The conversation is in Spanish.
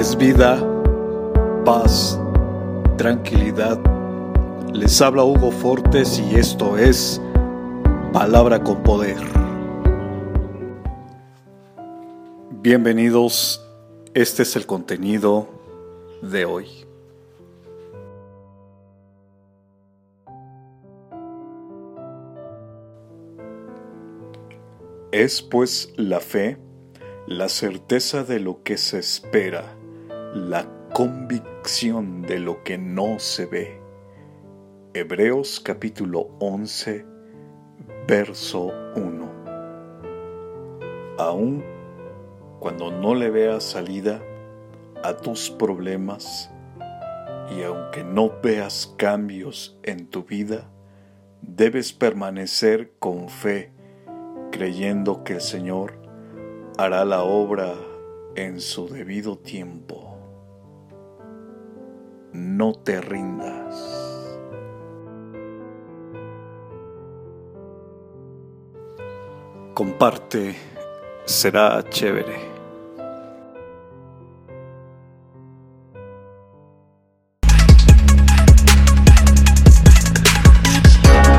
es vida, paz, tranquilidad. Les habla Hugo Fortes y esto es Palabra con Poder. Bienvenidos, este es el contenido de hoy. Es pues la fe la certeza de lo que se espera, la convicción de lo que no se ve. Hebreos capítulo 11, verso 1. Aún cuando no le veas salida a tus problemas y aunque no veas cambios en tu vida, debes permanecer con fe, creyendo que el Señor hará la obra en su debido tiempo. No te rindas. Comparte, será chévere.